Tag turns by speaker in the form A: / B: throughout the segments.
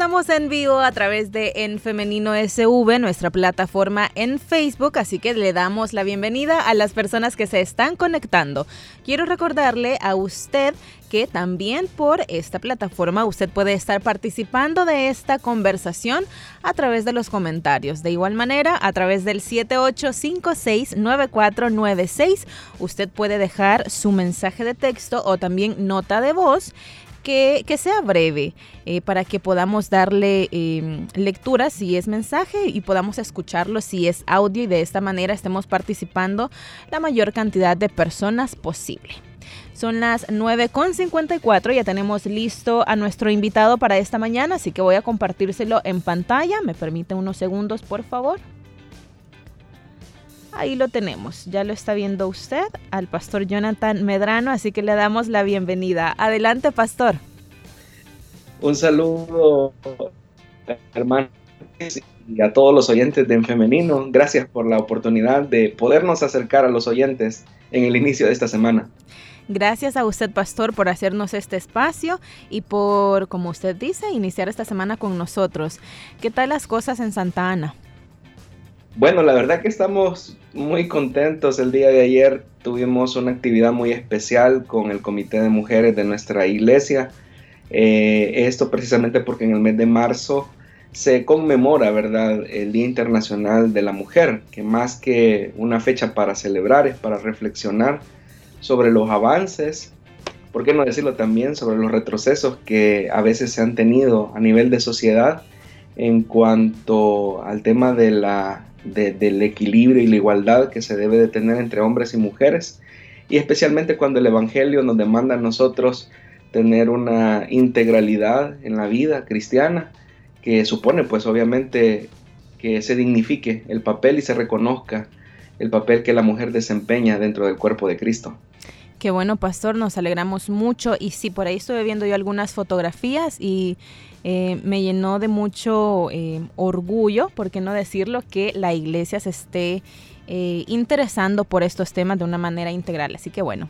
A: Estamos en vivo a través de En Femenino SV, nuestra plataforma en Facebook, así que le damos la bienvenida a las personas que se están conectando. Quiero recordarle a usted que también por esta plataforma usted puede estar participando de esta conversación a través de los comentarios. De igual manera, a través del 78569496, usted puede dejar su mensaje de texto o también nota de voz que, sea breve eh, para que podamos darle em, lectura si es mensaje y podamos escucharlo si es audio y de esta manera estemos participando la mayor cantidad de personas posible. Son las 9.54, ya tenemos listo a nuestro invitado para esta mañana, así que voy a compartírselo en pantalla. ¿Me permite unos segundos, por favor? Ahí lo tenemos, ya lo está viendo usted al pastor Jonathan Medrano, así que le damos la bienvenida. Adelante, pastor.
B: Un saludo, hermano, y a todos los oyentes de En Femenino. Gracias por la oportunidad de podernos acercar a los oyentes en el inicio de esta semana.
A: Gracias a usted, pastor, por hacernos este espacio y por, como usted dice, iniciar esta semana con nosotros. ¿Qué tal las cosas en Santa Ana?
B: Bueno, la verdad que estamos muy contentos. El día de ayer tuvimos una actividad muy especial con el Comité de Mujeres de nuestra iglesia. Eh, esto precisamente porque en el mes de marzo se conmemora, ¿verdad?, el Día Internacional de la Mujer, que más que una fecha para celebrar es para reflexionar sobre los avances, por qué no decirlo también, sobre los retrocesos que a veces se han tenido a nivel de sociedad en cuanto al tema de la del equilibrio y la igualdad que se debe de tener entre hombres y mujeres, y especialmente cuando el Evangelio nos demanda a nosotros tener una integralidad en la vida cristiana, que supone pues obviamente que se dignifique el papel y se reconozca el papel que la mujer desempeña dentro del cuerpo de Cristo.
A: Qué bueno, pastor, nos alegramos mucho. Y sí, por ahí estuve viendo yo algunas fotografías y eh, me llenó de mucho eh, orgullo, por qué no decirlo, que la iglesia se esté eh, interesando por estos temas de una manera integral. Así que bueno,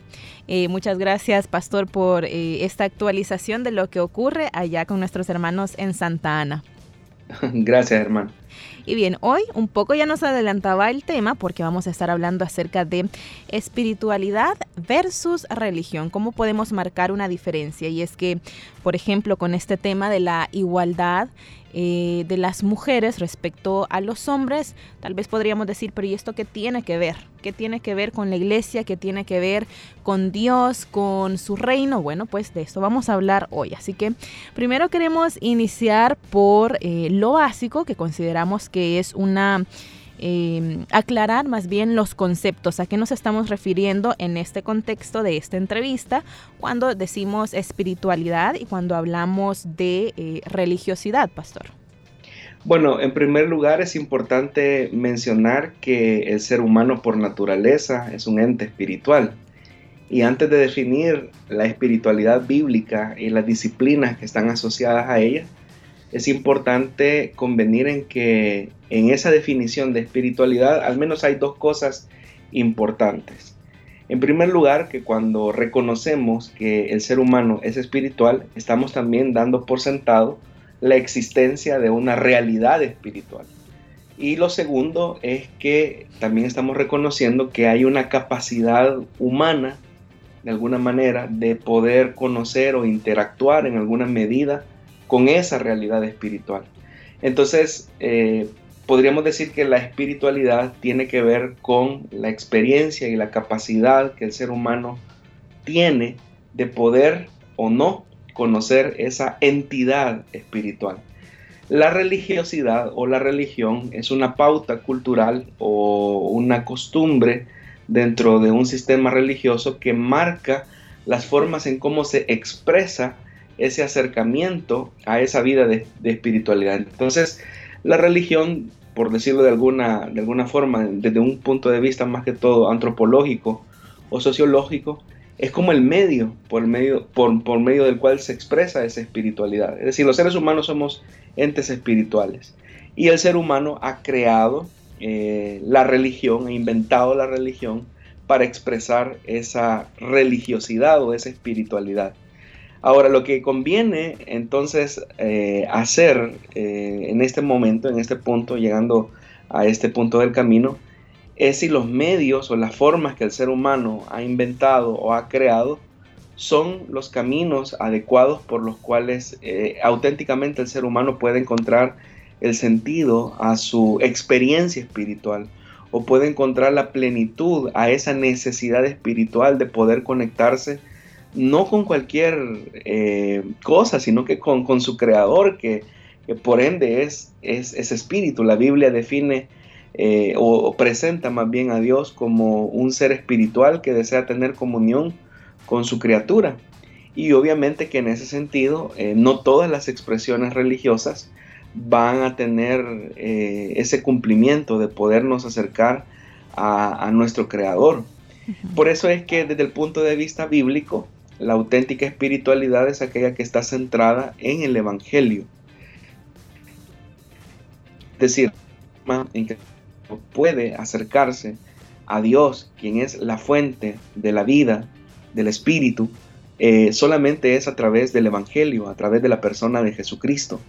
A: muchas gracias Pastor por esta actualización de lo que ocurre allá con nuestros hermanos en Santa Ana.
B: Gracias hermano.
A: Y bien, hoy un poco ya nos adelantaba el tema porque vamos a estar hablando acerca de espiritualidad versus religión, cómo podemos marcar una diferencia. Y es que, por ejemplo, con este tema de la igualdad, eh, de las mujeres respecto a los hombres, tal vez podríamos decir, pero ¿y esto qué tiene que ver? ¿Qué tiene que ver con la iglesia? ¿Qué tiene que ver con Dios, con su reino? Bueno, pues de esto vamos a hablar hoy. Así que primero queremos iniciar por eh, lo básico que consideramos que es una Em, aclarar más bien los conceptos, a qué nos estamos refiriendo en este contexto de esta entrevista cuando decimos espiritualidad y cuando hablamos de eh, religiosidad, pastor.
B: Bueno, en primer lugar es importante mencionar que el ser humano por naturaleza es un ente espiritual. Y antes de definir la espiritualidad bíblica y las disciplinas que están asociadas a ella, es importante convenir en que en esa definición de espiritualidad al menos hay dos cosas importantes. En primer lugar, que cuando reconocemos que el ser humano es espiritual, estamos también dando por sentado la existencia de una realidad espiritual. Y lo segundo es que también estamos reconociendo que hay una capacidad humana, de alguna manera, de poder conocer o interactuar en alguna medida con esa realidad espiritual. Entonces, eh, podríamos decir que la espiritualidad tiene que ver con la experiencia y la capacidad que el ser humano tiene de poder o no conocer esa entidad espiritual. La religiosidad o la religión es una pauta cultural o una costumbre dentro de un sistema religioso que marca las formas en cómo se expresa ese acercamiento a esa vida de, espiritualidad. Entonces, la religión por decirlo de alguna, de alguna forma, desde un punto de vista más que todo antropológico o sociológico, es como el medio por, medio, por, por medio del cual se expresa esa espiritualidad. Es decir, los seres humanos somos entes espirituales y el ser humano ha creado eh, la religión, ha inventado la religión para expresar esa religiosidad o esa espiritualidad. Ahora, lo que conviene entonces eh, hacer eh, en este momento, en este punto, llegando a este punto del camino, es si los medios o las formas que el ser humano ha inventado o ha creado son los caminos adecuados por los cuales eh, auténticamente el ser humano puede encontrar el sentido a su experiencia espiritual o puede encontrar la plenitud a esa necesidad espiritual de poder conectarse no con cualquier eh, cosa, sino que con, su creador, que, por ende es, es, es espíritu. La Biblia define eh, o, presenta más bien a Dios como un ser espiritual que desea tener comunión con su criatura. Y obviamente que en ese sentido eh, no todas las expresiones religiosas van a tener ese cumplimiento de podernos acercar a, a nuestro creador. Por eso es que desde el punto de vista bíblico, la auténtica espiritualidad es aquella que está centrada en el Evangelio. Es decir, en que puede acercarse a Dios, quien es la fuente de la vida, del Espíritu, eh, solamente es a través del Evangelio, a través de la persona de Jesucristo.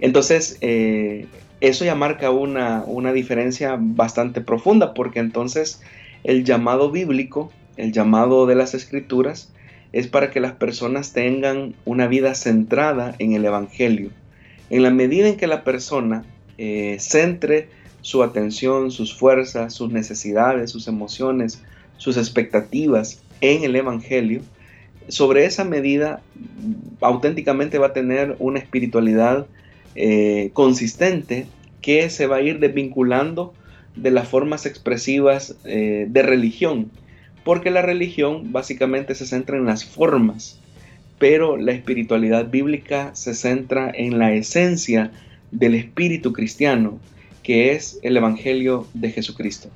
B: Entonces, eh, eso ya marca una, una diferencia bastante profunda, porque entonces el llamado bíblico, el llamado de las escrituras, es para que las personas tengan una vida centrada en el Evangelio. En la medida en que la persona eh, centre su atención, sus fuerzas, sus necesidades, sus emociones, sus expectativas en el Evangelio, sobre esa medida auténticamente va a tener una espiritualidad eh, consistente que se va a ir desvinculando de las formas expresivas eh, de religión, porque la religión básicamente se centra en las formas, pero la espiritualidad bíblica se centra en la esencia del espíritu cristiano, que es el Evangelio de Jesucristo.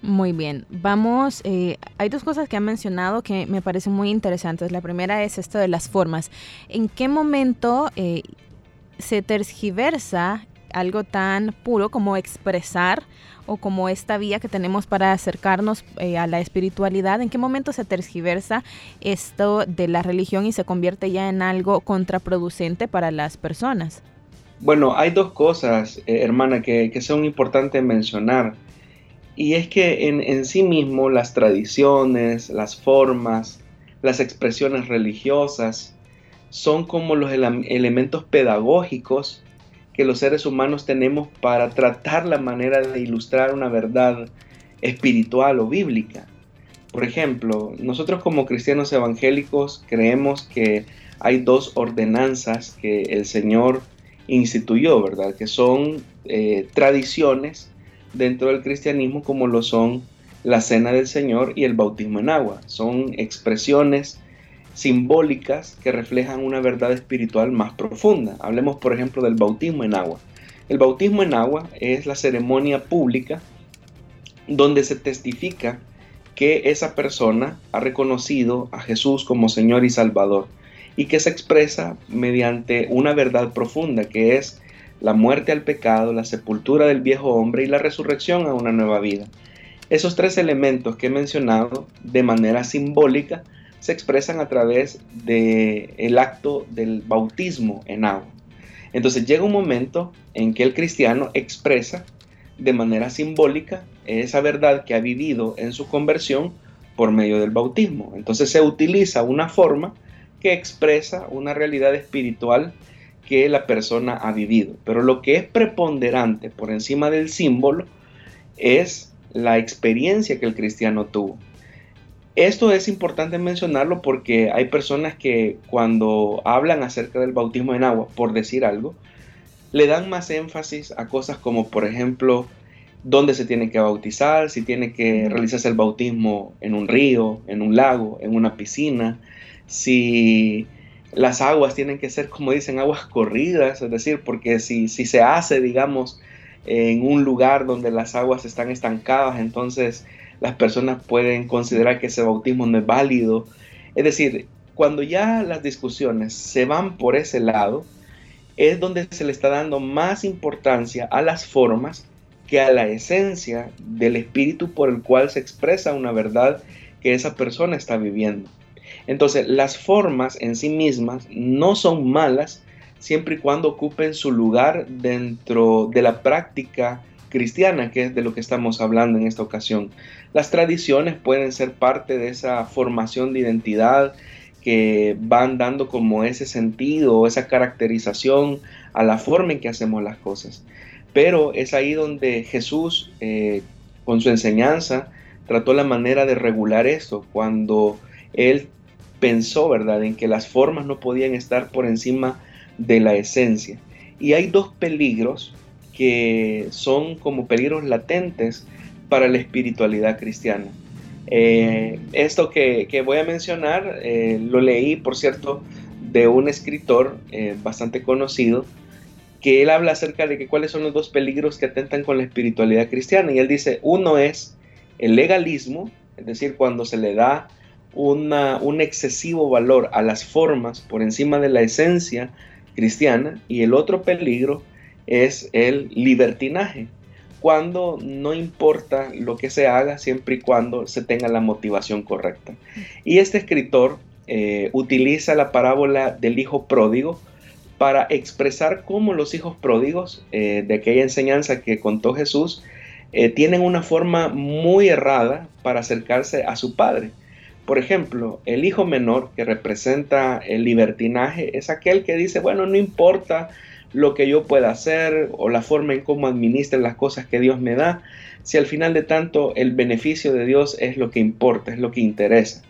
A: Muy bien, vamos, eh, hay dos cosas que han mencionado que me parecen muy interesantes. La primera es esto de las formas. ¿En qué momento eh, se tergiversa algo tan puro como expresar o como esta vía que tenemos para acercarnos eh, a la espiritualidad, ¿en qué momento se tergiversa esto de la religión y se convierte ya en algo contraproducente para las personas?
B: Bueno, hay dos cosas, eh, hermana, que, son importantes mencionar. Y es que en, sí mismo las tradiciones, las formas, las expresiones religiosas son como los elementos pedagógicos que los seres humanos tenemos para tratar la manera de ilustrar una verdad espiritual o bíblica. Por ejemplo, nosotros como cristianos evangélicos creemos que hay dos ordenanzas que el Señor instituyó, ¿verdad? Que son eh, tradiciones dentro del cristianismo como lo son la cena del Señor y el bautismo en agua. Son expresiones simbólicas que reflejan una verdad espiritual más profunda. Hablemos, por ejemplo, del bautismo en agua. El bautismo en agua es la ceremonia pública donde se testifica que esa persona ha reconocido a Jesús como Señor y Salvador y que se expresa mediante una verdad profunda que es la muerte al pecado, la sepultura del viejo hombre y la resurrección a una nueva vida. Esos tres elementos que he mencionado de manera simbólica se expresan a través del el acto del bautismo en agua. Entonces llega un momento en que el cristiano expresa de manera simbólica esa verdad que ha vivido en su conversión por medio del bautismo. Entonces se utiliza una forma que expresa una realidad espiritual que la persona ha vivido. Pero lo que es preponderante por encima del símbolo es la experiencia que el cristiano tuvo. Esto es importante mencionarlo porque hay personas que cuando hablan acerca del bautismo en agua, por decir algo, le dan más énfasis a cosas como, por ejemplo, dónde se tiene que bautizar, si tiene que realizarse el bautismo en un río, en un lago, en una piscina, si las aguas tienen que ser, como dicen, aguas corridas, es decir, porque si, si se hace, digamos, en un lugar donde las aguas están estancadas, entonces las personas pueden considerar que ese bautismo no es válido. Es decir, cuando ya las discusiones se van por ese lado, es donde se le está dando más importancia a las formas que a la esencia del espíritu por el cual se expresa una verdad que esa persona está viviendo. Entonces, las formas en sí mismas no son malas siempre y cuando ocupen su lugar dentro de la práctica cristiana, que es de lo que estamos hablando en esta ocasión. Las tradiciones pueden ser parte de esa formación de identidad que van dando como ese sentido, esa caracterización a la forma en que hacemos las cosas. Pero es ahí donde Jesús, eh, con su enseñanza, trató la manera de regular esto, cuando él pensó, ¿verdad?, en que las formas no podían estar por encima de la esencia. Y hay dos peligros que son como peligros latentes para la espiritualidad cristiana. Eh, esto que, voy a mencionar eh, lo leí, por cierto, de un escritor eh, bastante conocido, que él habla acerca de que cuáles son los dos peligros que atentan con la espiritualidad cristiana. Y él dice, uno es el legalismo, es decir, cuando se le da una, un excesivo valor a las formas por encima de la esencia cristiana. Y el otro peligro es el libertinaje, cuando no importa lo que se haga siempre y cuando se tenga la motivación correcta. Y este escritor eh, utiliza la parábola del hijo pródigo para expresar cómo los hijos pródigos eh, de aquella enseñanza que contó Jesús eh, tienen una forma muy errada para acercarse a su padre. Por ejemplo, el hijo menor que representa el libertinaje es aquel que dice, bueno, no importa lo que yo pueda hacer o la forma en cómo administre las cosas que Dios me da, si al final de tanto el beneficio de Dios es lo que importa, es lo que interesa.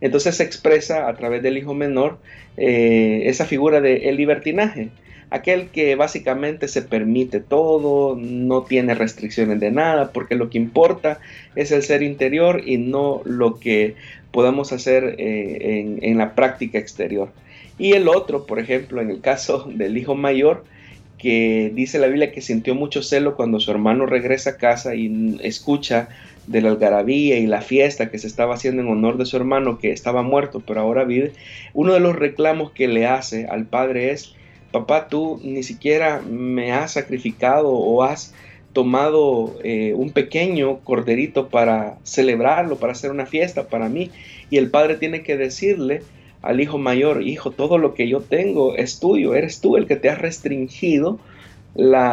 B: Entonces se expresa a través del hijo menor eh, esa figura de el libertinaje, aquel que básicamente se permite todo, no tiene restricciones de nada, porque lo que importa es el ser interior y no lo que podamos hacer eh, en la práctica exterior. Y el otro, por ejemplo, en el caso del hijo mayor, que dice la Biblia que sintió mucho celo cuando su hermano regresa a casa y escucha de la algarabía y la fiesta que se estaba haciendo en honor de su hermano que estaba muerto pero ahora vive, uno de los reclamos que le hace al padre es, papá, tú ni siquiera me has sacrificado o has tomado eh, un pequeño corderito para celebrarlo, para hacer una fiesta para mí. Y el padre tiene que decirle, al hijo mayor, hijo, todo lo que yo tengo es tuyo, eres tú el que te has restringido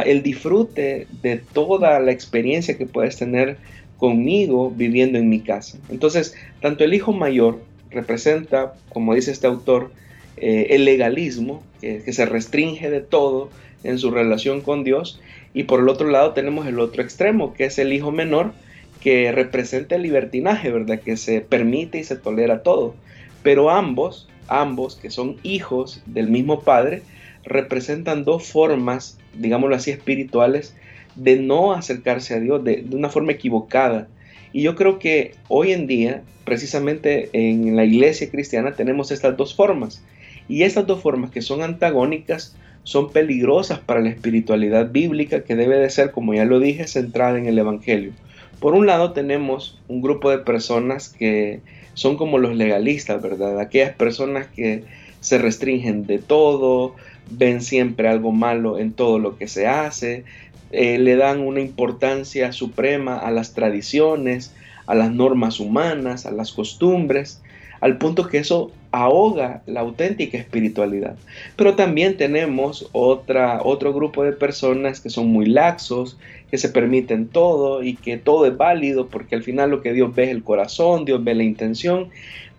B: el disfrute de toda la experiencia que puedes tener conmigo viviendo en mi casa. Entonces, tanto el hijo mayor representa, como dice este autor, eh, el legalismo, que, que se restringe de todo en su relación con Dios, y por el otro lado tenemos el otro extremo, que es el hijo menor, que representa el libertinaje, ¿verdad? Que se permite y se tolera todo. Pero ambos, ambos que son hijos del mismo Padre, representan dos formas, digámoslo así, espirituales de no acercarse a Dios de, una forma equivocada. Y yo creo que hoy en día, precisamente en la iglesia cristiana, tenemos estas dos formas. Y estas dos formas que son antagónicas son peligrosas para la espiritualidad bíblica que debe de ser, como ya lo dije, centrada en el Evangelio. Por un lado tenemos un grupo de personas que son como los legalistas, ¿verdad? Aquellas personas que se restringen de todo, ven siempre algo malo en todo lo que se hace, eh, le dan una importancia suprema a las tradiciones, a las normas humanas, a las costumbres, al punto que eso ahoga la auténtica espiritualidad. Pero también tenemos otra, otro grupo de personas que son muy laxos, que se permiten todo y que todo es válido porque al final lo que Dios ve es el corazón, Dios ve la intención,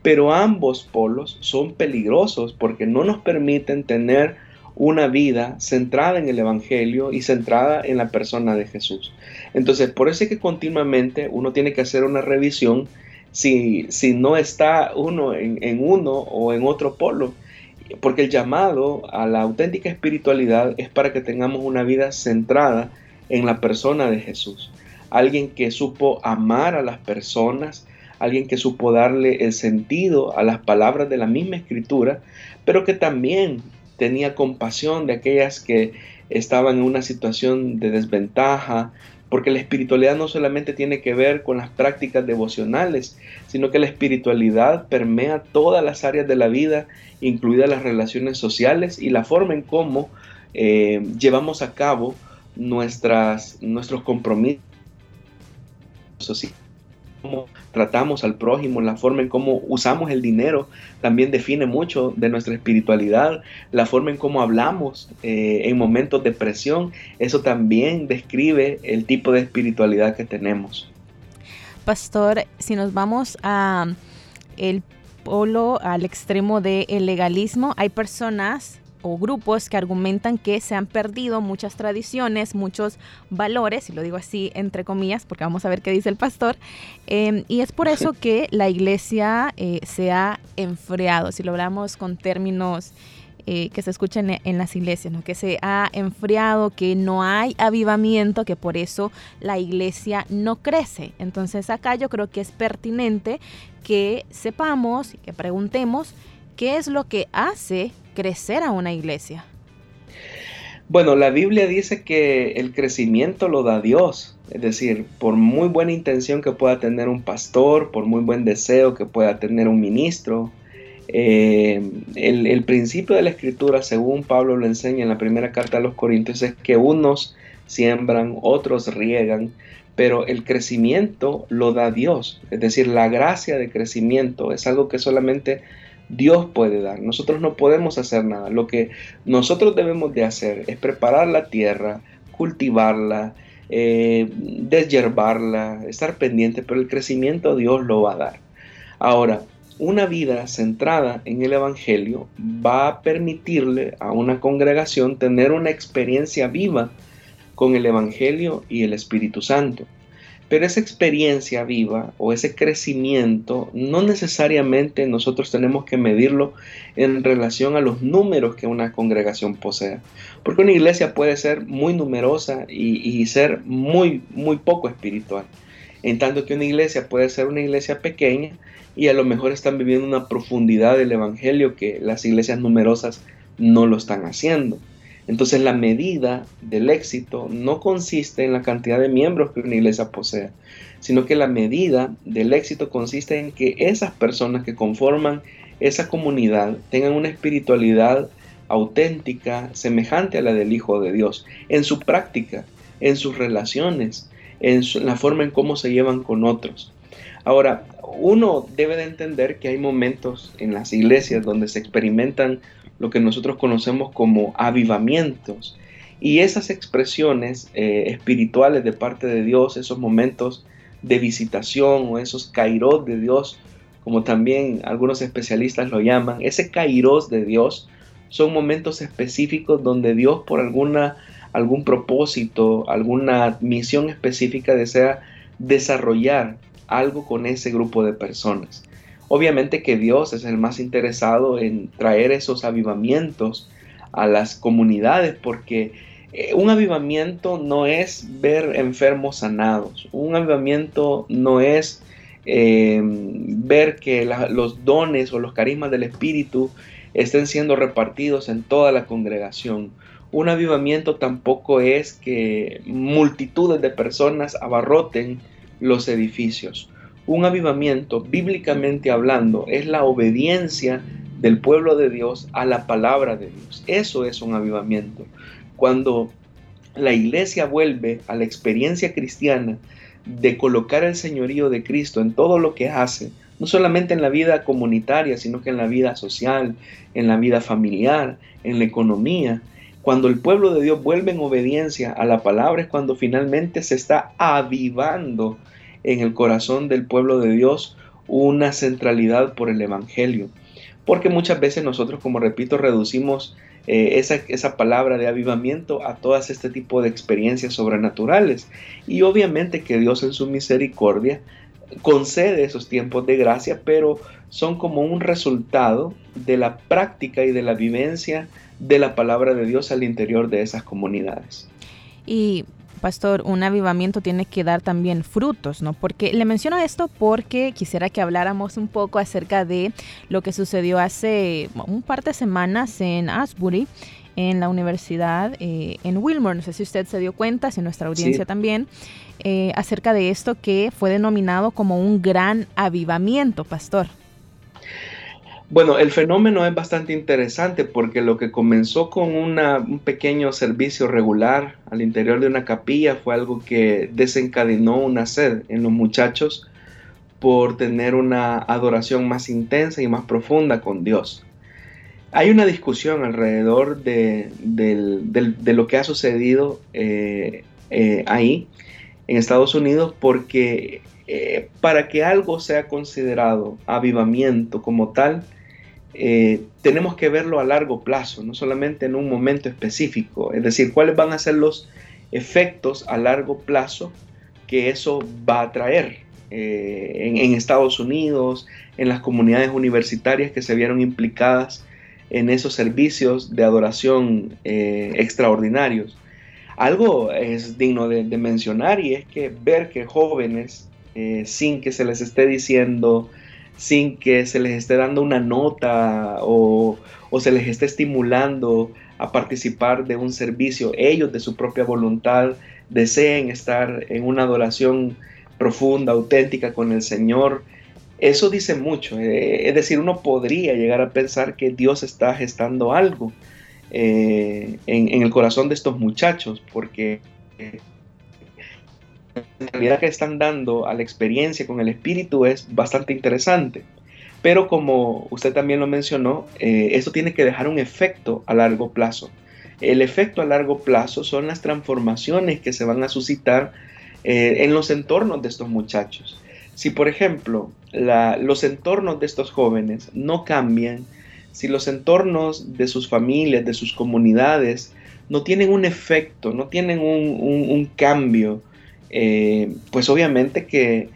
B: pero ambos polos son peligrosos porque no nos permiten tener una vida centrada en el Evangelio y centrada en la persona de Jesús. Entonces, por eso es que continuamente uno tiene que hacer una revisión si, si no está uno en, en uno o en otro polo. Porque el llamado a la auténtica espiritualidad es para que tengamos una vida centrada en la persona de Jesús. Alguien que supo amar a las personas, alguien que supo darle el sentido a las palabras de la misma escritura, pero que también tenía compasión de aquellas que estaban en una situación de desventaja, porque la espiritualidad no solamente tiene que ver con las prácticas devocionales, sino que la espiritualidad permea todas las áreas de la vida, incluidas las relaciones sociales y la forma en cómo eh, llevamos a cabo nuestras, nuestros compromisos cómo tratamos al prójimo, la forma en cómo usamos el dinero, también define mucho de nuestra espiritualidad, la forma en cómo hablamos eh, en momentos de presión, eso también describe el tipo de espiritualidad que tenemos.
A: Pastor, si nos vamos a el polo, al extremo del legalismo, hay personas o grupos que argumentan que se han perdido muchas tradiciones, muchos valores, y lo digo así entre comillas, porque vamos a ver qué dice el pastor, em, y es por eso que la iglesia eh, se ha enfriado, si lo hablamos con términos eh, que se escuchan en, las iglesias, ¿no? que se ha enfriado, que no hay avivamiento, que por eso la iglesia no crece. Entonces acá yo creo que es pertinente que sepamos y que preguntemos qué es lo que hace crecer a una iglesia?
B: Bueno, la Biblia dice que el crecimiento lo da Dios. Es decir, por muy buena intención que pueda tener un pastor, por muy buen deseo que pueda tener un ministro, eh, el, el, principio de la escritura, según Pablo lo enseña en la primera carta a los Corintios, es que unos siembran, otros riegan, pero el crecimiento lo da Dios. Es decir, la gracia de crecimiento es algo que solamente Dios puede dar. Nosotros no podemos hacer nada. Lo que nosotros debemos de hacer es preparar la tierra, cultivarla, eh, estar pendiente, pero el crecimiento Dios lo va a dar. Ahora, una vida centrada en el Evangelio va a permitirle a una congregación tener una experiencia viva con el Evangelio y el Espíritu Santo. Pero esa experiencia viva o ese crecimiento no necesariamente nosotros tenemos que medirlo en relación a los números que una congregación posea. Porque una iglesia puede ser muy numerosa y, ser muy, muy poco espiritual. En tanto que una iglesia puede ser una iglesia pequeña y a lo mejor están viviendo una profundidad del Evangelio que las iglesias numerosas no lo están haciendo. Entonces la medida del éxito no consiste en la cantidad de miembros que una iglesia posea, sino que la medida del éxito consiste en que esas personas que conforman esa comunidad tengan una espiritualidad auténtica, semejante a la del Hijo de Dios, en su práctica, en sus relaciones, en, la forma en cómo se llevan con otros. Ahora, uno debe de entender que hay momentos en las iglesias donde se experimentan lo que nosotros conocemos como avivamientos. Y esas expresiones eh, espirituales de parte de Dios, esos momentos de visitación o esos kairos de Dios, como también algunos especialistas lo llaman, ese kairos de Dios son momentos específicos donde Dios por alguna, algún propósito, alguna misión específica desea desarrollar algo con ese grupo de personas. Obviamente que Dios es el más interesado en traer esos avivamientos a las comunidades porque eh, un avivamiento no es ver enfermos sanados, un avivamiento no es em, ver que los dones o los carismas del Espíritu estén siendo repartidos en toda la congregación. Un avivamiento tampoco es que multitudes de personas abarroten los edificios. Un avivamiento, bíblicamente hablando, es la obediencia del pueblo de Dios a la palabra de Dios. Eso es un avivamiento. Cuando la iglesia vuelve a la experiencia cristiana de colocar el señorío de Cristo en todo lo que hace, no solamente en la vida comunitaria, sino que en la vida social, en la vida familiar, en la economía. Cuando el pueblo de Dios vuelve en obediencia a la palabra es cuando finalmente se está avivando en el corazón del pueblo de Dios una centralidad por el Evangelio. Porque muchas veces nosotros, como repito, reducimos eh, esa, esa, palabra de avivamiento a todas este tipo de experiencias sobrenaturales. Y obviamente que Dios en su misericordia concede esos tiempos de gracia, pero son como un resultado de la práctica y de la vivencia de la palabra de Dios al interior de esas comunidades.
A: Y pastor, un avivamiento tiene que dar también frutos, ¿no? Porque le menciono esto porque quisiera que habláramos un poco acerca de lo que sucedió hace un par de semanas en Asbury, en la universidad, eh, en Wilmore. No sé si usted se dio cuenta, si nuestra audiencia también, eh, acerca de esto que fue denominado como un gran avivamiento, pastor.
B: Bueno, el fenómeno es bastante interesante porque lo que comenzó con un pequeño servicio regular al interior de una capilla fue algo que desencadenó una sed en los muchachos por tener una adoración más intensa y más profunda con Dios. Hay una discusión alrededor de, lo que ha sucedido eh, eh, ahí en Estados Unidos porque eh, para que algo sea considerado avivamiento como tal, eh, tenemos que verlo a largo plazo, no solamente en un momento específico. Es decir, cuáles van a ser los efectos a largo plazo que eso va a traer eh, en, Estados Unidos, en las comunidades universitarias que se vieron implicadas en esos servicios de adoración eh, extraordinarios. Algo es digno de, mencionar y es que ver que jóvenes, sin que se les esté diciendo, sin que se les esté dando una nota o, se les esté estimulando a participar de un servicio, ellos de su propia voluntad deseen estar en una adoración profunda, auténtica con el Señor. Eso dice mucho, eh, es decir, uno podría llegar a pensar que Dios está gestando algo eh, en, el corazón de estos muchachos, porque realidad que están dando a la experiencia con el espíritu es bastante interesante. Pero como usted también lo mencionó, eh, esto tiene que dejar un efecto a largo plazo. El efecto a largo plazo son las transformaciones que se van a suscitar eh, en los entornos de estos muchachos. Si por ejemplo los entornos de estos jóvenes no cambian, si los entornos de sus familias, de sus comunidades, no tienen un efecto, no tienen un cambio, eh, pues obviamente que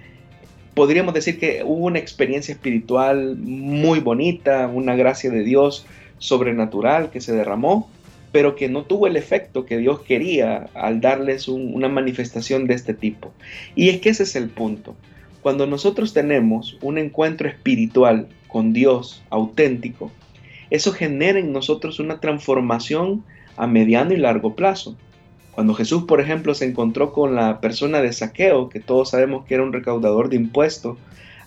B: podríamos decir que hubo una experiencia espiritual muy bonita, una gracia de Dios sobrenatural que se derramó, pero que no tuvo el efecto que Dios quería al darles una manifestación de este tipo. Y es que ese es el punto. Cuando nosotros tenemos un encuentro espiritual con Dios auténtico, eso genera en nosotros una transformación a mediano y largo plazo. Cuando Jesús, por ejemplo, se encontró con la persona de saqueo, que todos sabemos que era un recaudador de impuestos,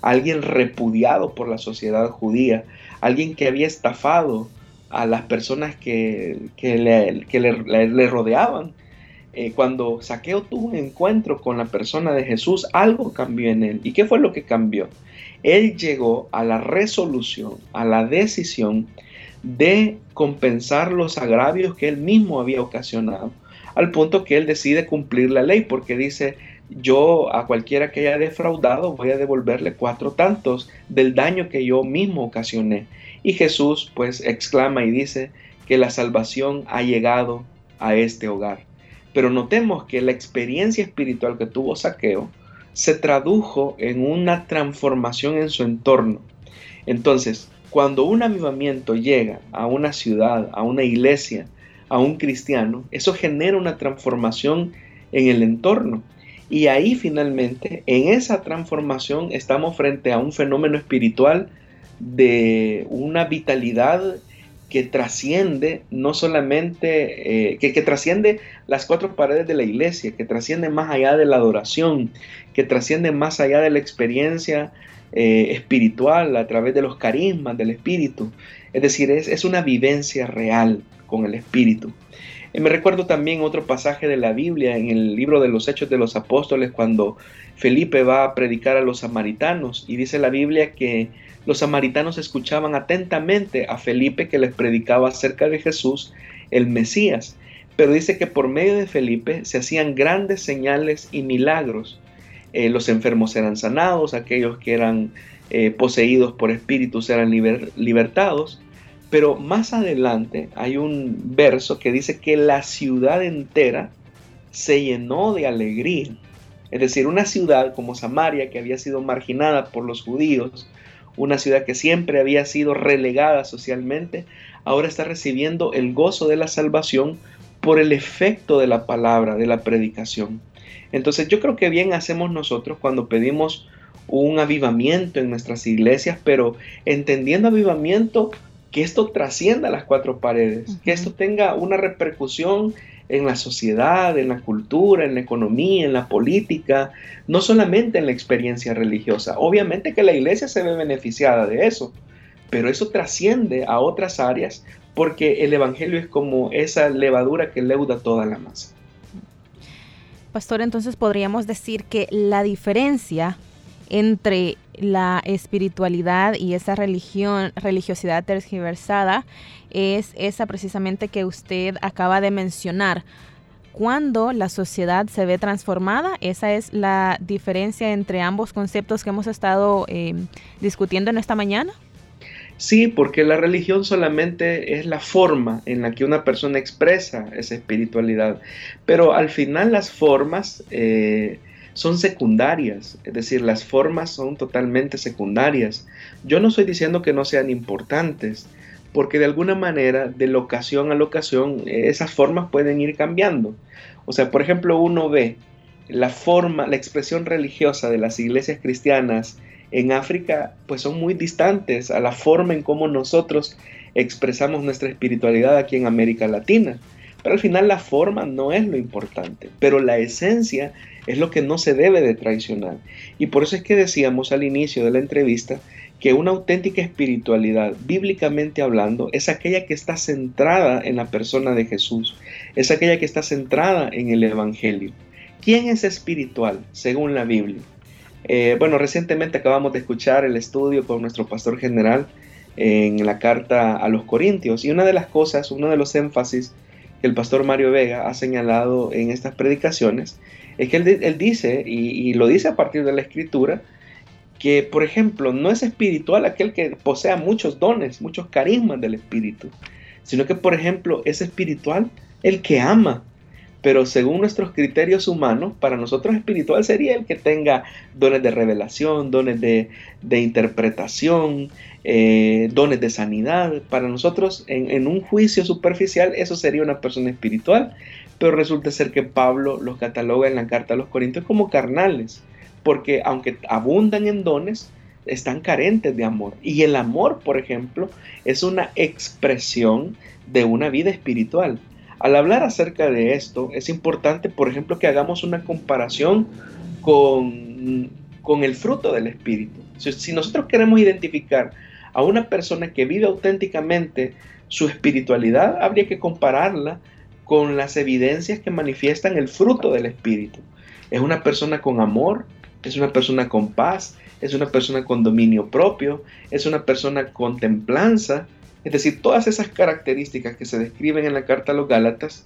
B: alguien repudiado por la sociedad judía, alguien que había estafado a las personas que, le, rodeaban. Eh, cuando Saqueo tuvo un encuentro con la persona de Jesús, algo cambió en él. ¿Y qué fue lo que cambió? Él llegó a la resolución, a la decisión de compensar los agravios que él mismo había ocasionado al punto que él decide cumplir la ley porque dice, yo a cualquiera que haya defraudado voy a devolverle cuatro tantos del daño que yo mismo ocasioné. Y Jesús pues exclama y dice que la salvación ha llegado a este hogar. Pero notemos que la experiencia espiritual que tuvo Saqueo se tradujo en una transformación en su entorno. Entonces, cuando un avivamiento llega a una ciudad, a una iglesia, a un cristiano, eso genera una transformación en el entorno. Y ahí finalmente, en esa transformación, estamos frente a un fenómeno espiritual de una vitalidad que trasciende no solamente, eh, que, que, trasciende las cuatro paredes de la iglesia, que trasciende más allá de la adoración, que trasciende más allá de la experiencia eh, espiritual a través de los carismas del espíritu. Es decir, es, es una vivencia real con el Espíritu. Y me recuerdo también otro pasaje de la Biblia en el libro de los Hechos de los Apóstoles cuando Felipe va a predicar a los samaritanos y dice la Biblia que los samaritanos escuchaban atentamente a Felipe que les predicaba acerca de Jesús, el Mesías. Pero dice que por medio de Felipe se hacían grandes señales y milagros. Eh, los enfermos eran sanados, aquellos que eran eh, poseídos por espíritus eran libertados pero más adelante hay un verso que dice que la ciudad entera se llenó de alegría. Es decir, una ciudad como Samaria, que había sido marginada por los judíos, una ciudad que siempre había sido relegada socialmente, ahora está recibiendo el gozo de la salvación por el efecto de la palabra, de la predicación. Entonces yo creo que bien hacemos nosotros cuando pedimos un avivamiento en nuestras iglesias, pero entendiendo avivamiento que esto trascienda las cuatro paredes, que esto tenga una repercusión en la sociedad, en la cultura, en la economía, en la política, no solamente en la experiencia religiosa. Obviamente que la iglesia se ve beneficiada de eso, pero eso trasciende a otras áreas porque el Evangelio es como esa levadura que leuda toda la masa.
A: Pastor, entonces podríamos decir que la diferencia entre la espiritualidad y esa religión, religiosidad tergiversada es esa precisamente que usted acaba de mencionar. Cuando la sociedad se ve transformada, esa es la diferencia entre ambos conceptos que hemos estado eh, discutiendo en esta mañana.
B: Sí, porque la religión solamente es la forma en la que una persona expresa esa espiritualidad, pero al final las formas eh, son secundarias, es decir, las formas son totalmente secundarias. Yo no estoy diciendo que no sean importantes, porque de alguna manera, de locación a locación, esas formas pueden ir cambiando. O sea, por ejemplo, uno ve la forma, la expresión religiosa de las iglesias cristianas en África pues son muy distantes a la forma en cómo nosotros expresamos nuestra espiritualidad aquí en América Latina. Pero al final la forma no es lo importante, pero la esencia es lo que no se debe de traicionar. Y por eso es que decíamos al inicio de la entrevista que una auténtica espiritualidad, bíblicamente hablando, es aquella que está centrada en la persona de Jesús, es aquella que está centrada en el Evangelio. ¿Quién es espiritual según la Biblia? Eh, bueno, recientemente acabamos de escuchar el estudio con nuestro pastor general en la carta a los Corintios y una de las cosas, uno de los énfasis que el pastor Mario Vega ha señalado en estas predicaciones es que él, dice, y, lo dice a partir de la escritura, que por ejemplo no es espiritual aquel que posea muchos dones, muchos carismas del espíritu, sino que por ejemplo es espiritual el que ama. Pero según nuestros criterios humanos, para nosotros espiritual sería el que tenga dones de revelación, dones de, interpretación, eh, dones de sanidad. Para nosotros, en, un juicio superficial, eso sería una persona espiritual, pero resulta ser que Pablo los cataloga en la carta a los Corintios como carnales, porque aunque abundan en dones, están carentes de amor. Y el amor, por ejemplo, es una expresión de una vida espiritual. Al hablar acerca de esto, es importante, por ejemplo, que hagamos una comparación con, con el fruto del Espíritu. Si, nosotros queremos identificar a una persona que vive auténticamente su espiritualidad, habría que compararla con las evidencias que manifiestan el fruto del Espíritu. Es una persona con amor, es una persona con paz, es una persona con dominio propio, es una persona con templanza, es decir, todas esas características que se describen en la carta a los Gálatas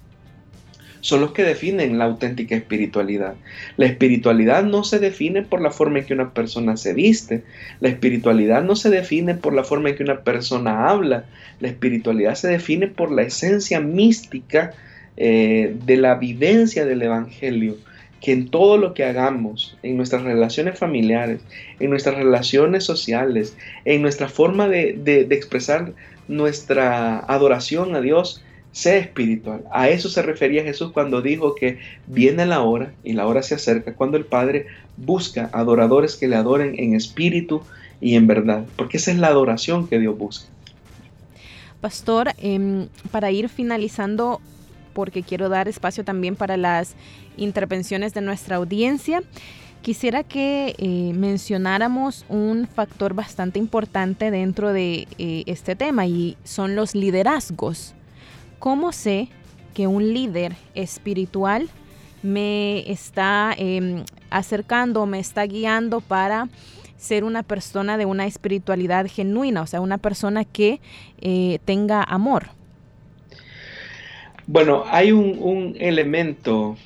B: son los que definen la auténtica espiritualidad. La espiritualidad no se define por la forma en que una persona se viste, la espiritualidad no se define por la forma en que una persona habla, la espiritualidad se define por la esencia mística eh, de la vivencia del Evangelio, que en todo lo que hagamos, en nuestras relaciones familiares, en nuestras relaciones sociales, en nuestra forma de, de expresar nuestra adoración a Dios sea espiritual. A eso se refería Jesús cuando dijo que viene la hora y la hora se acerca cuando el Padre busca adoradores que le adoren en espíritu y en verdad, porque esa es la adoración que Dios busca.
A: Pastor, em, para ir finalizando, porque quiero dar espacio también para las intervenciones de nuestra audiencia, Quisiera que eh, mencionáramos un factor bastante importante dentro de eh, este tema y son los liderazgos. ¿Cómo sé que un líder espiritual me está em, acercando, me está guiando para ser una persona de una espiritualidad genuina, o sea, una persona que eh, tenga amor?
B: Bueno, hay un, elemento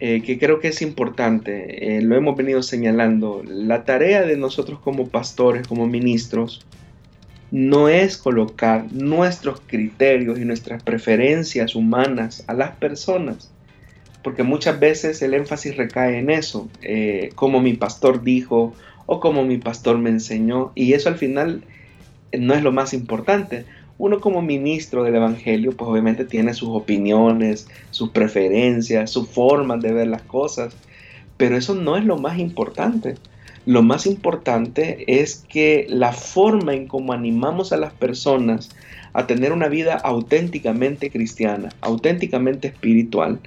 B: eh, que creo que es importante, eh, lo hemos venido señalando, la tarea de nosotros como pastores, como ministros, no es colocar nuestros criterios y nuestras preferencias humanas a las personas, porque muchas veces el énfasis recae en eso, eh, como mi pastor dijo o como mi pastor me enseñó, y eso al final no es lo más importante. uno como ministro del Evangelio, pues obviamente tiene sus opiniones, sus preferencias, su forma de ver las cosas, pero eso no es lo más importante. Lo más importante es que la forma en cómo animamos a las personas a tener una vida auténticamente cristiana, auténticamente espiritual,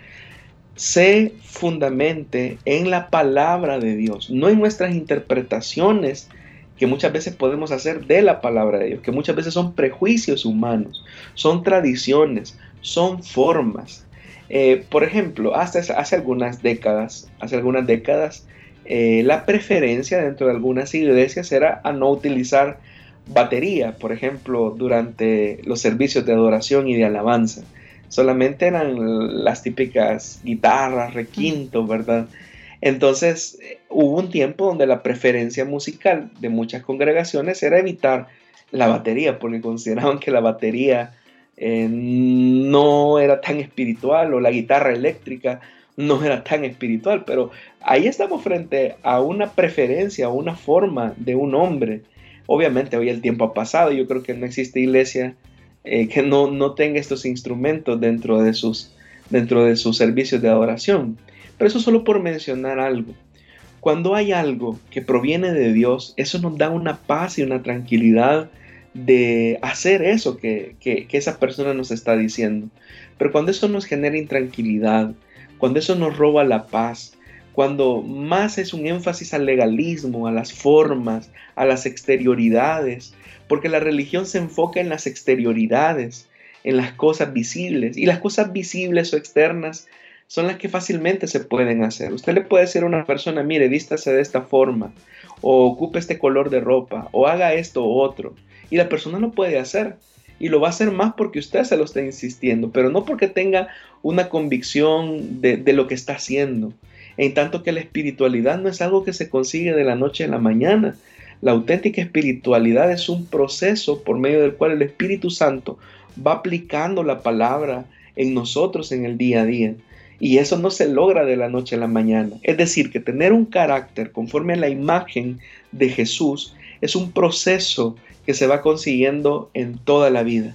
B: se fundamente en la palabra de Dios, no en nuestras interpretaciones que muchas veces podemos hacer de la palabra de Dios, que muchas veces son prejuicios humanos, son tradiciones, son formas. Eh, por ejemplo, hasta hace algunas décadas, hace algunas décadas, eh, la preferencia dentro de algunas iglesias era a no utilizar batería, por ejemplo, durante los servicios de adoración y de alabanza. Solamente eran las típicas guitarras, requintos, ¿verdad? Entonces hubo un tiempo donde la preferencia musical de muchas congregaciones era evitar la batería, porque consideraban que la batería eh, no era tan espiritual o la guitarra eléctrica no era tan espiritual, pero ahí estamos frente a una preferencia, a una forma de un hombre. Obviamente hoy el tiempo ha pasado, yo creo que no existe iglesia eh, que no, no tenga estos instrumentos dentro de, sus, dentro de sus servicios de adoración. Pero eso solo por mencionar algo. Cuando hay algo que proviene de Dios, eso nos da una paz y una tranquilidad de hacer eso que, que, que esa persona nos está diciendo. Pero cuando eso nos genera intranquilidad, cuando eso nos roba la paz, cuando más es un énfasis al legalismo, a las formas, a las exterioridades, porque la religión se enfoca en las exterioridades, en las cosas visibles, y las cosas visibles o externas son las que fácilmente se pueden hacer. Usted le puede decir a una persona, mire, vístase de esta forma, o ocupe este color de ropa, o haga esto u otro, y la persona lo puede hacer. Y lo va a hacer más porque usted se lo está insistiendo, pero no porque tenga una convicción de, de lo que está haciendo. En tanto que la espiritualidad no es algo que se consigue de la noche a la mañana. La auténtica espiritualidad es un proceso por medio del cual el Espíritu Santo va aplicando la palabra en nosotros en el día a día. Y eso no se logra de la noche a la mañana. Es decir, que tener un carácter conforme a la imagen de Jesús es un proceso que se va consiguiendo en toda la vida.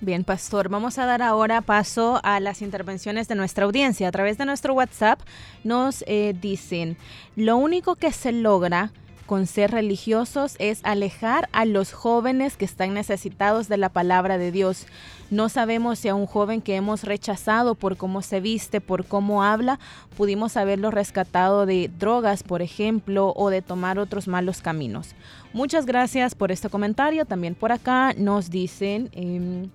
A: Bien, pastor, vamos a dar ahora paso a las intervenciones de nuestra audiencia. A través de nuestro WhatsApp nos eh, dicen, lo único que se logra con ser religiosos es alejar a los jóvenes que están necesitados de la palabra de Dios. No sabemos si a un joven que hemos rechazado por cómo se viste, por cómo habla, pudimos haberlo rescatado de drogas, por ejemplo, o de tomar otros malos caminos. Muchas gracias por este comentario. También por acá nos dicen... Em,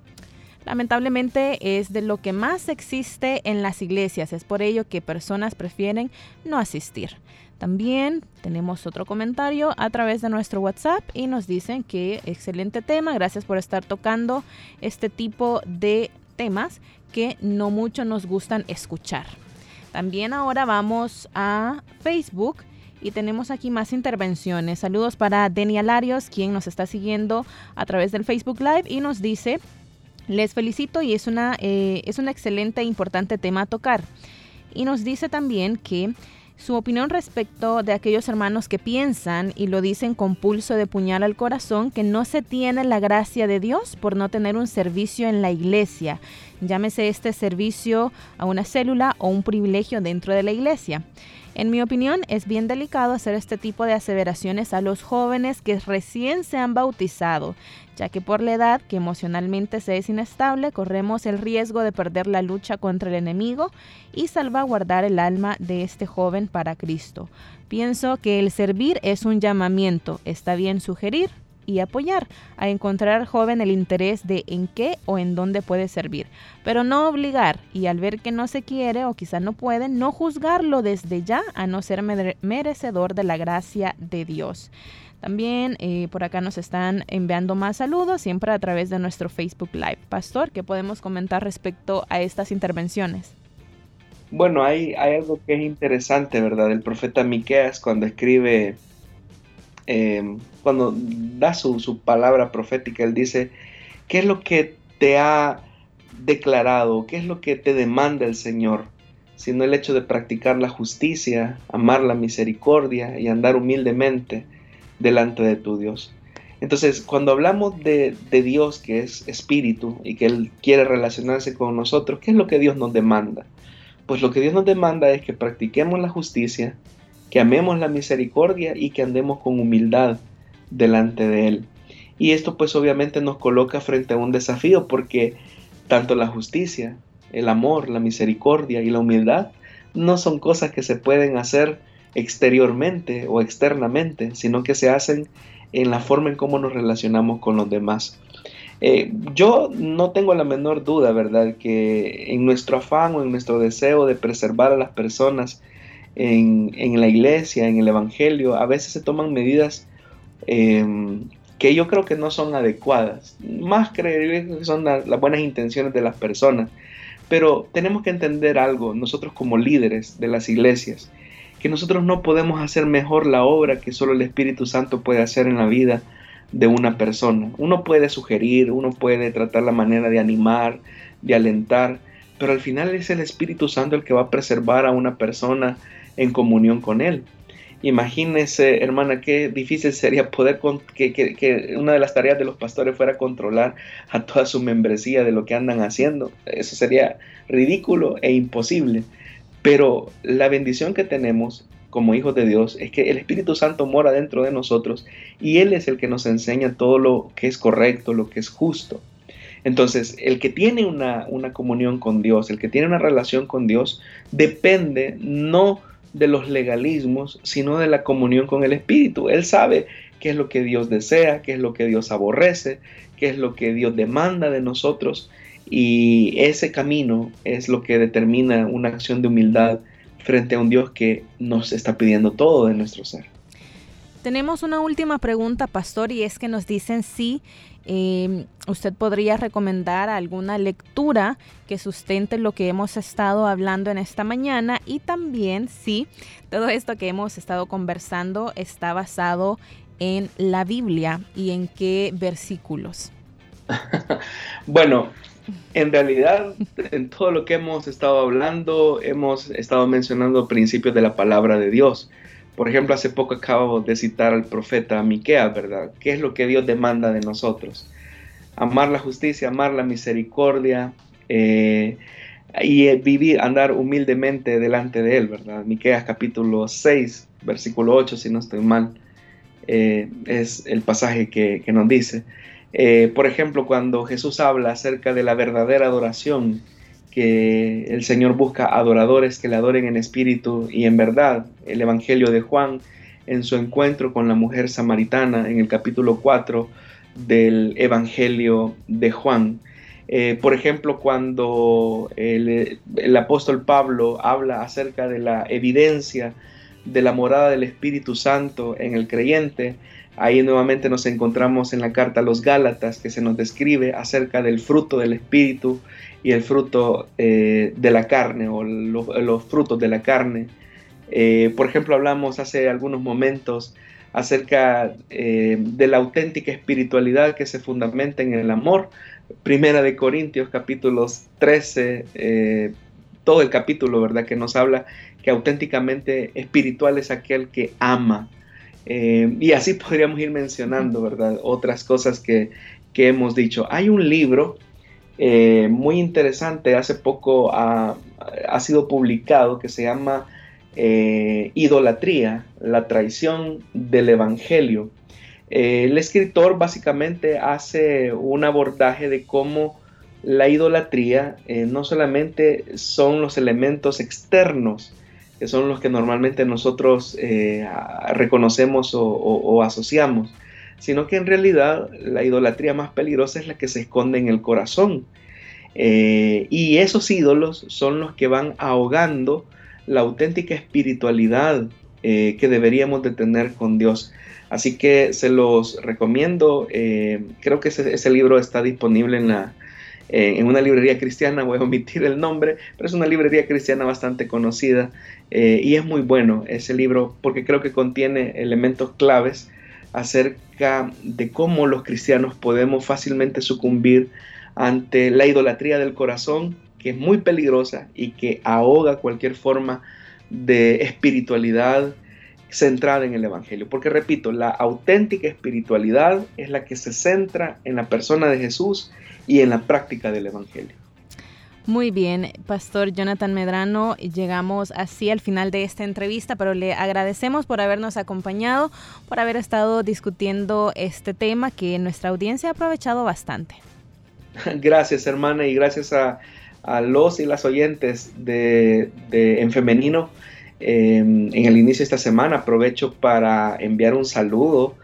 A: lamentablemente es de lo que más existe en las iglesias. Es por ello que personas prefieren no asistir. También tenemos otro comentario a través de nuestro WhatsApp y nos dicen que excelente tema, gracias por estar tocando este tipo de temas que no mucho nos gustan escuchar. También ahora vamos a Facebook y tenemos aquí más intervenciones. Saludos para Deni Alarios, quien nos está siguiendo a través del Facebook Live y nos dice, les felicito y es, una, eh, es un excelente e importante tema a tocar. Y nos dice también que su opinión respecto de aquellos hermanos que piensan y lo dicen con pulso de puñal al corazón que no se tiene la gracia de Dios por no tener un servicio en la iglesia, llámese este servicio a una célula o un privilegio dentro de la iglesia. En mi opinión, es bien delicado hacer este tipo de aseveraciones a los jóvenes que recién se han bautizado, ya que por la edad que emocionalmente se es inestable, corremos el riesgo de perder la lucha contra el enemigo y salvaguardar el alma de este joven para Cristo. Pienso que el servir es un llamamiento, está bien sugerir, y apoyar a encontrar al joven el interés de en qué o en dónde puede servir, pero no obligar y al ver que no se quiere o quizá no puede, no juzgarlo desde ya a no ser merecedor de la gracia de Dios. También eh, por acá nos están enviando más saludos, siempre a través de nuestro Facebook Live. Pastor, ¿qué podemos comentar respecto a estas intervenciones?
B: Bueno, hay, algo que es interesante, ¿verdad? El profeta Miqueas cuando escribe Em, cuando da su, palabra profética, él dice, ¿qué es lo que te ha declarado? ¿Qué es lo que te demanda el Señor? Sino el hecho de practicar la justicia, amar la misericordia y andar humildemente delante de tu Dios. Entonces, cuando hablamos de, Dios que es espíritu y que Él quiere relacionarse con nosotros, ¿qué es lo que Dios nos demanda? Pues lo que Dios nos demanda es que practiquemos la justicia, que amemos la misericordia y que andemos con humildad delante de Él. Y esto pues obviamente nos coloca frente a un desafío porque tanto la justicia, el amor, la misericordia y la humildad no son cosas que se pueden hacer exteriormente o externamente, sino que se hacen en la forma en cómo nos relacionamos con los demás. Eh, yo no tengo la menor duda, ¿verdad?, que en nuestro afán o en nuestro deseo de preservar a las personas en, la iglesia, en el Evangelio, a veces se toman medidas em, que yo creo que no son adecuadas. Más creer que son las buenas intenciones de las personas. Pero tenemos que entender algo, nosotros como líderes de las iglesias, que nosotros no podemos hacer mejor la obra que solo el Espíritu Santo puede hacer en la vida de una persona. Uno puede sugerir, uno puede tratar la manera de animar, de alentar, pero al final es el Espíritu Santo el que va a preservar a una persona en comunión con Él. Imagínese, hermana, qué difícil sería poder que, que, una de las tareas de los pastores fuera controlar a toda su membresía de lo que andan haciendo. Eso sería ridículo e imposible. Pero la bendición que tenemos como hijos de Dios es que el Espíritu Santo mora dentro de nosotros y Él es el que nos enseña todo lo que es correcto, lo que es justo. Entonces, el que tiene una, comunión con Dios, el que tiene una relación con Dios, depende no de los legalismos, sino de la comunión con el Espíritu. Él sabe qué es lo que Dios desea, qué es lo que Dios aborrece, qué es lo que Dios demanda de nosotros. Y ese camino es lo que determina una acción de humildad frente a un Dios que nos está pidiendo todo de nuestro ser.
A: Tenemos una última pregunta, pastor, y es que nos dicen si eh, usted podría recomendar alguna lectura que sustente lo que hemos estado hablando en esta mañana y también si todo esto que hemos estado conversando está basado en la Biblia y en qué versículos.
B: bueno, en realidad, en todo lo que hemos estado hablando, hemos estado mencionando principios de la palabra de Dios. Por ejemplo, hace poco acabo de citar al profeta Miqueas, ¿verdad? ¿Qué es lo que Dios demanda de nosotros? Amar la justicia, amar la misericordia eh, y eh, vivir, andar humildemente delante de Él, ¿verdad? Miqueas capítulo 6, versículo 8, si no estoy mal, eh, es el pasaje que nos dice. Por ejemplo, cuando Jesús habla acerca de la verdadera adoración, que el Señor busca adoradores que le adoren en espíritu y en verdad, el Evangelio de Juan, en su encuentro con la mujer samaritana en el capítulo 4 del Evangelio de Juan. Eh, por ejemplo, cuando el, el, apóstol Pablo habla acerca de la evidencia de la morada del Espíritu Santo en el creyente, Ahí nuevamente nos encontramos en la carta a los Gálatas que se nos describe acerca del fruto del Espíritu y el fruto eh, de la carne o los frutos de la carne. Eh, por ejemplo, hablamos hace algunos momentos acerca eh, de la auténtica espiritualidad que se fundamenta en el amor. Primera de Corintios capítulos 13, todo el capítulo, ¿verdad? Que nos habla que auténticamente espiritual es aquel que ama y así podríamos ir mencionando, ¿verdad? Otras cosas que, hemos dicho. Hay un libro eh, muy interesante, hace poco ha, sido publicado, que se llama eh, Idolatría, la traición del Evangelio. el escritor básicamente hace un abordaje de cómo la idolatría no solamente son los elementos externos, que son los que normalmente nosotros eh, reconocemos o, asociamos, sino que en realidad la idolatría más peligrosa es la que se esconde en el corazón. Eh, y esos ídolos son los que van ahogando la auténtica espiritualidad eh, que deberíamos de tener con Dios. Así que se los recomiendo. creo que ese, libro está disponible en, la, en una librería cristiana. Voy a omitir el nombre, pero es una librería cristiana bastante conocida. Eh, y es muy bueno ese libro porque creo que contiene elementos claves acerca de cómo los cristianos podemos fácilmente sucumbir ante la idolatría del corazón, que es muy peligrosa y que ahoga cualquier forma de espiritualidad centrada en el Evangelio. Porque repito, la auténtica espiritualidad es la que se centra en la persona de Jesús y en la práctica del Evangelio.
A: Muy bien, Pastor Jonathan Medrano, llegamos así al final de esta entrevista, pero le agradecemos por habernos acompañado, por haber estado discutiendo este tema que nuestra audiencia ha aprovechado bastante.
B: Gracias, hermana, y gracias a, los y las oyentes de, En Femenino. Em, en el inicio de esta semana aprovecho para enviar un saludo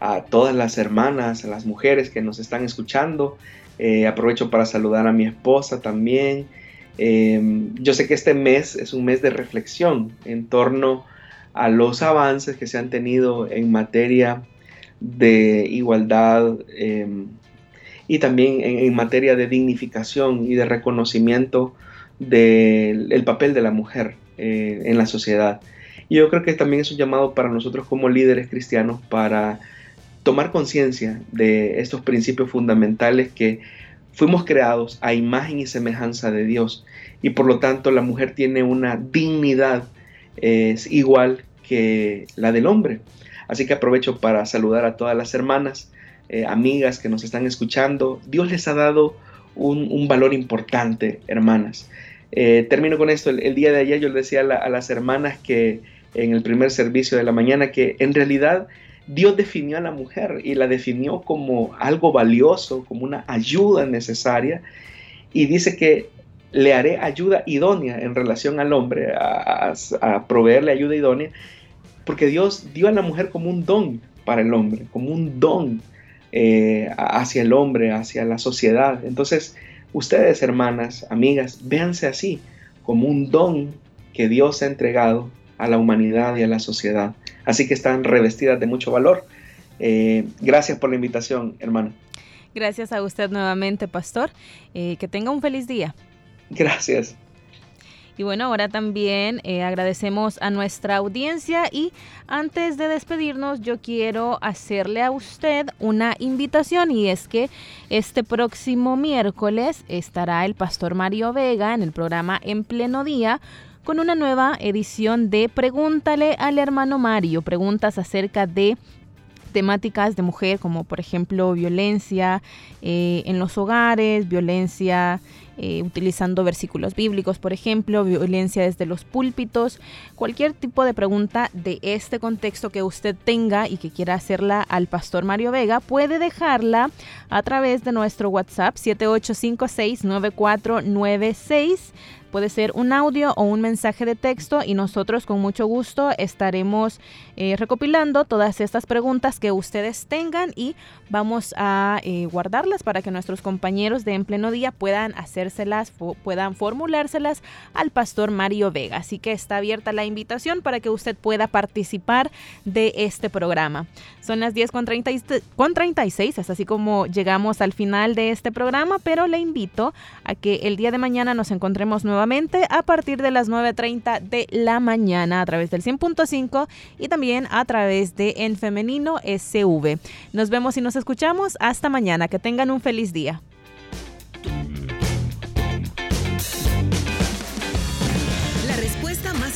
B: a todas las hermanas, a las mujeres que nos están escuchando eh, aprovecho para saludar a mi esposa también. Em, yo sé que este mes es un mes de reflexión en torno a los avances que se han tenido en materia de igualdad em, y también en, materia de dignificación y de reconocimiento del papel de la mujer eh, en la sociedad. Y yo creo que también es un llamado para nosotros como líderes cristianos para tomar conciencia de estos principios fundamentales que fuimos creados a imagen y semejanza de Dios y por lo tanto la mujer tiene una dignidad es igual que la del hombre. Así que aprovecho para saludar a todas las hermanas, eh, amigas que nos están escuchando. Dios les ha dado un, valor importante, hermanas. Eh, termino con esto. El, día de ayer yo le decía a las hermanas que en el primer servicio de la mañana que en realidad Dios definió a la mujer y la definió como algo valioso, como una ayuda necesaria, y dice que le haré ayuda idónea en relación al hombre, a, proveerle ayuda idónea, porque Dios dio a la mujer como un don para el hombre, como un don eh, hacia el hombre, hacia la sociedad. Entonces, ustedes, hermanas, amigas, véanse así, como un don que Dios ha entregado a la humanidad y a la sociedad. Así que están revestidas de mucho valor. Eh, gracias por la invitación, hermano.
A: Gracias a usted nuevamente, pastor. Eh, que tenga un feliz día.
B: Gracias.
A: Y bueno, ahora también eh, agradecemos a nuestra audiencia y antes de despedirnos yo quiero hacerle a usted una invitación y es que este próximo miércoles estará el pastor Mario Vega en el programa En Pleno Día con una nueva edición de Pregúntale al hermano Mario, preguntas acerca de temáticas de mujer como por ejemplo violencia eh, en los hogares, violencia eh, utilizando versículos bíblicos, por ejemplo, violencia desde los púlpitos, cualquier tipo de pregunta de este contexto que usted tenga y que quiera hacerla al pastor Mario Vega, puede dejarla a través de nuestro WhatsApp 78569496 Puede ser un audio o un mensaje de texto y nosotros con mucho gusto estaremos eh, recopilando todas estas preguntas que ustedes tengan y vamos a eh, guardarlas para que nuestros compañeros de En Pleno Día puedan puedan formulárselas al pastor Mario Vega. Así que está abierta la invitación para que usted pueda participar de este programa. Son las 10 con, 36, es así como llegamos al final de este programa, pero le invito a que el día de mañana nos encontremos nuevamente a partir de las 9.30 de la mañana a través del 100.5 y también a través de En Femenino SV. Nos vemos y nos escuchamos hasta mañana. Que tengan un feliz día.